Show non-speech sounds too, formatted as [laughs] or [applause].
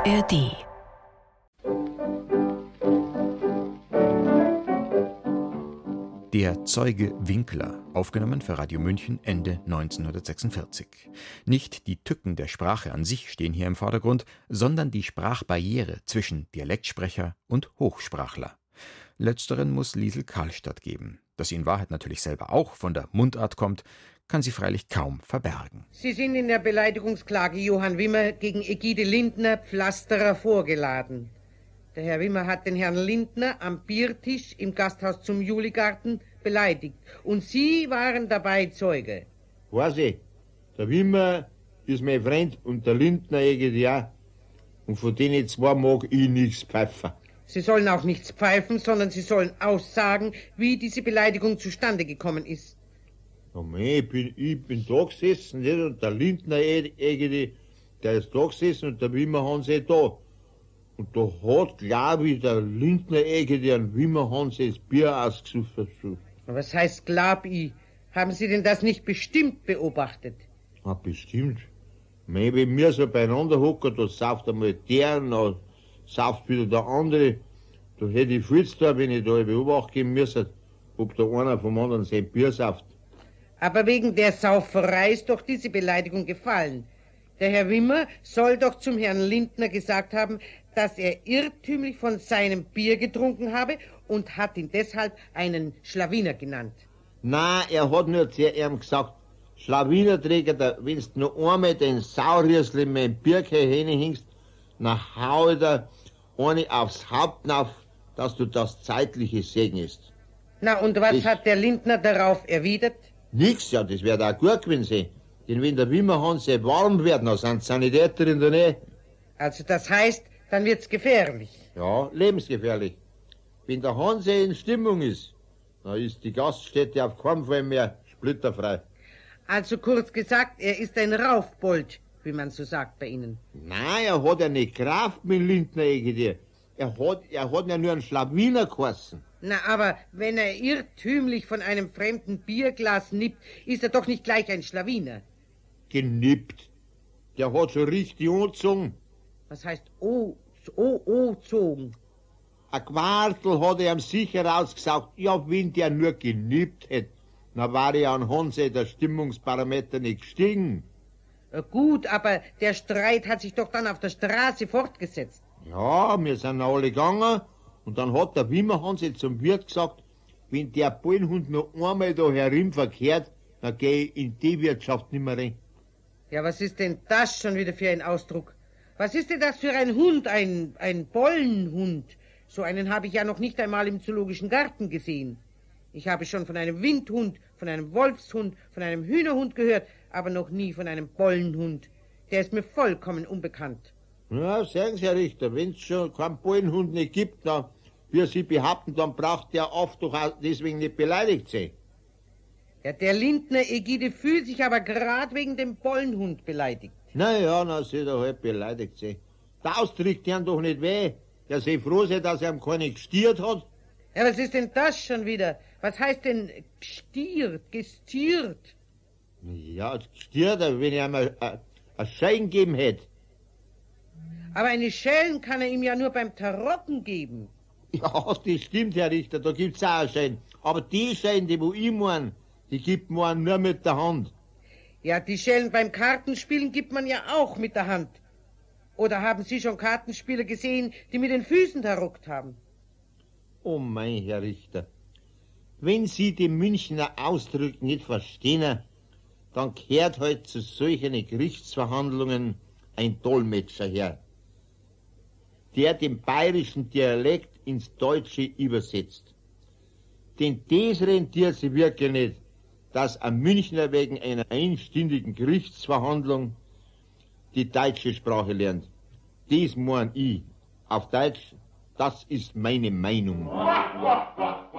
ARD Der Zeuge Winkler, aufgenommen für Radio München Ende 1946. Nicht die Tücken der Sprache an sich stehen hier im Vordergrund, sondern die Sprachbarriere zwischen Dialektsprecher und Hochsprachler. Letzteren muss Liesel Karlstadt geben. Dass sie in Wahrheit natürlich selber auch von der Mundart kommt, kann sie freilich kaum verbergen. Sie sind in der Beleidigungsklage Johann Wimmer gegen Egide Lindner Pflasterer vorgeladen. Der Herr Wimmer hat den Herrn Lindner am Biertisch im Gasthaus zum Juligarten beleidigt. Und Sie waren dabei Zeuge. Weiß ich, der Wimmer ist mein Freund und der Lindner irgendwie auch. Und von denen zwei mag ich nichts pfeifen. Sie sollen auch nichts pfeifen, sondern Sie sollen aussagen, wie diese Beleidigung zustande gekommen ist. Mei, ich bin, ich bin da gesessen, nicht? Und der Lindner irgendwie, der ist da gesessen und der Wimmer Hanse da. Und da hat, glaub ich, der Lindner irgendwie an Wimmer Hanse das Bier ausgesucht. Was heißt glaub ich? Haben Sie denn das nicht bestimmt beobachtet? Ah, bestimmt. Mei, wenn wir so beieinander hocken, da sauft einmal der, dann sauft wieder der andere. Da hätte ich viel zu tun, wenn ich da beobachten müssen, ob der einer vom anderen sein Bier sauft. Aber wegen der Sauferei ist doch diese Beleidigung gefallen. Der Herr Wimmer soll doch zum Herrn Lindner gesagt haben, dass er irrtümlich von seinem Bier getrunken habe und hat ihn deshalb einen Schlawiner genannt. Na, er hat nur zu ihm gesagt, Schlawinerträger, da willst du noch einmal den Sauriersli mit dem Birke hinhängst, na hau da eine aufs Haupt auf, dass du das Zeitliche segnest. Na, und was Ich- hat der Lindner darauf erwidert? Nix, ja, das wird auch gut gewesen. Denn wenn der Wimmerhanse warm wird, dann sind Sanitäter in der Nähe. Also das heißt, dann wird's gefährlich. Ja, lebensgefährlich. Wenn der Hanse in Stimmung ist, dann ist die Gaststätte auf keinen Fall mehr splitterfrei. Also kurz gesagt, er ist ein Raufbold, wie man so sagt bei Ihnen. Nein, er hat ja nicht Kraft mit Lindner irgendwie. Er hat, er hat ja nur einen Schlawiner geheißen. Na, aber wenn er irrtümlich von einem fremden Bierglas nippt, ist er doch nicht gleich ein Schlawiner. Genippt. Der hat so richtig angezogen. Was heißt O, O, O zogen? Ein Quartel hat er ihm sicher ausgesagt, ja, wenn der nur genippt hätte, dann war er an Hanse der Stimmungsparameter nicht gestiegen. Äh, Gut, aber der Streit hat sich doch dann auf der Straße fortgesetzt. Ja, wir sind alle gegangen und dann hat der Wimmer Hanse zum Wirt gesagt, wenn der Bullenhund noch einmal da herum verkehrt, dann geh ich in die Wirtschaft nimmer rein. Ja, was ist denn das schon wieder für ein Ausdruck? Was ist denn das für ein Hund, ein, ein Bollenhund? So einen habe ich ja noch nicht einmal im Zoologischen Garten gesehen. Ich habe schon von einem Windhund, von einem Wolfshund, von einem Hühnerhund gehört, aber noch nie von einem Bollenhund. Der ist mir vollkommen unbekannt. Ja, sagen Sie, Herr Richter, wenn es schon keinen Bullenhund nicht gibt, dann, wie Sie behaupten, dann braucht der oft doch auch deswegen nicht beleidigt sein. Ja, der Lindner Egide fühlt sich aber gerade wegen dem Bollenhund beleidigt. Na ja, dann soll er halt beleidigt sein. Der Ausdruck tut doch nicht weh. Der soll froh sein, dass er ihm keine gestiert hat. Ja, was ist denn das schon wieder? Was heißt denn gestiert, gestiert? Ja, gestiert, wenn er ihm ein- ein ein Schein gegeben hätte. Aber eine Schellen kann er ihm ja nur beim Tarotten geben. Ja, das stimmt, Herr Richter, da gibt's auch Schein. Aber die Schein, die wo ich mein, die gibt man nur mit der Hand. Ja, die Schellen beim Kartenspielen gibt man ja auch mit der Hand. Oder haben Sie schon Kartenspieler gesehen, die mit den Füßen taruckt haben? Oh mein Herr Richter, wenn Sie die Münchner Ausdrücke nicht verstehen, dann kehrt heute zu solchen Gerichtsverhandlungen ein Dolmetscher her, der den bayerischen Dialekt ins Deutsche übersetzt. Denn das rentiert sich wirklich nicht, dass ein Münchner wegen einer einstündigen Gerichtsverhandlung die deutsche Sprache lernt. Das mein ich. Auf Deutsch, das ist meine Meinung. [laughs]